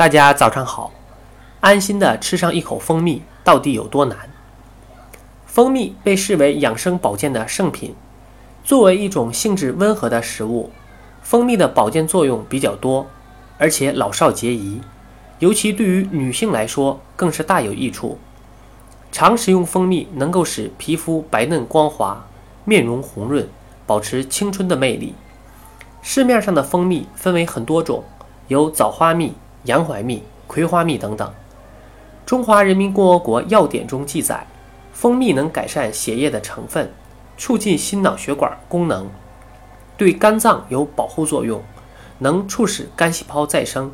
大家早上好，安心的吃上一口蜂蜜到底有多难？蜂蜜被视为养生保健的圣品，作为一种性质温和的食物，蜂蜜的保健作用比较多，而且老少皆宜，尤其对于女性来说更是大有益处。常食用蜂蜜能够使皮肤白嫩光滑，面容红润，保持青春的魅力。市面上的蜂蜜分为很多种，有枣花蜜、洋槐蜜、葵花蜜等等。中华人民共和国药典中记载，蜂蜜能改善血液的成分，促进心脑血管功能，对肝脏有保护作用，能促使肝细胞再生。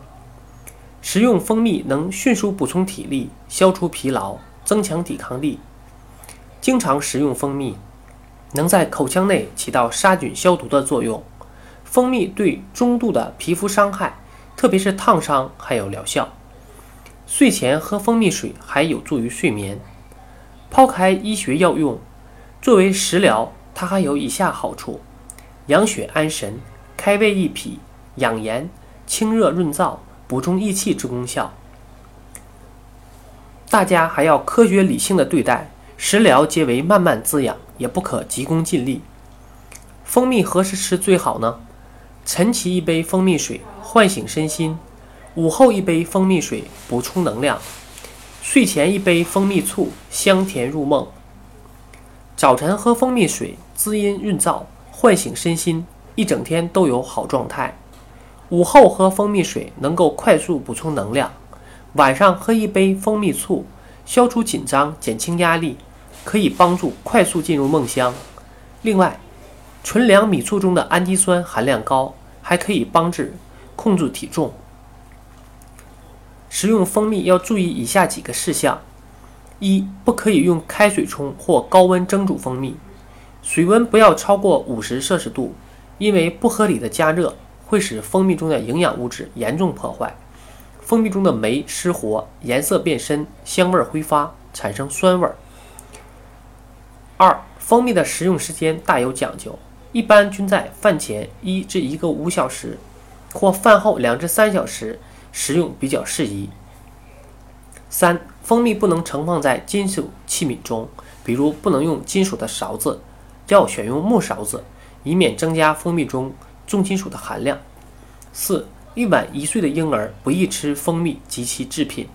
食用蜂蜜能迅速补充体力，消除疲劳，增强抵抗力。经常食用蜂蜜，能在口腔内起到杀菌消毒的作用。蜂蜜对中度的皮肤伤害，特别是烫伤，还有疗效。睡前喝蜂蜜水还有助于睡眠。抛开医学药用，作为食疗，它还有以下好处：养血安神、开胃益脾、养颜、清热润燥、补中益气之功效。大家还要科学理性的对待，食疗皆为慢慢滋养，也不可急功近利。蜂蜜何时吃最好呢？晨起一杯蜂蜜水，唤醒身心；午后一杯蜂蜜水，补充能量；睡前一杯蜂蜜醋，香甜入梦。早晨喝蜂蜜水，滋阴润燥，唤醒身心，一整天都有好状态。午后喝蜂蜜水，能够快速补充能量。晚上喝一杯蜂蜜醋，消除紧张，减轻压力，可以帮助快速进入梦乡。另外，纯粮米醋中的氨基酸含量高，还可以帮助控制体重。食用蜂蜜要注意以下几个事项：一、不可以用开水冲或高温蒸煮蜂蜜，水温不要超过五十摄氏度，因为不合理的加热会使蜂蜜中的营养物质严重破坏，蜂蜜中的酶失活，颜色变深，香味挥发，产生酸味。二、蜂蜜的食用时间大有讲究。一般均在饭前一至一个五小时，或饭后两至三小时食用比较适宜。三、蜂蜜不能盛放在金属器皿中，比如不能用金属的勺子，要选用木勺子，以免增加蜂蜜中重金属的含量。四、一晚一岁的婴儿不宜吃蜂蜜及其制品。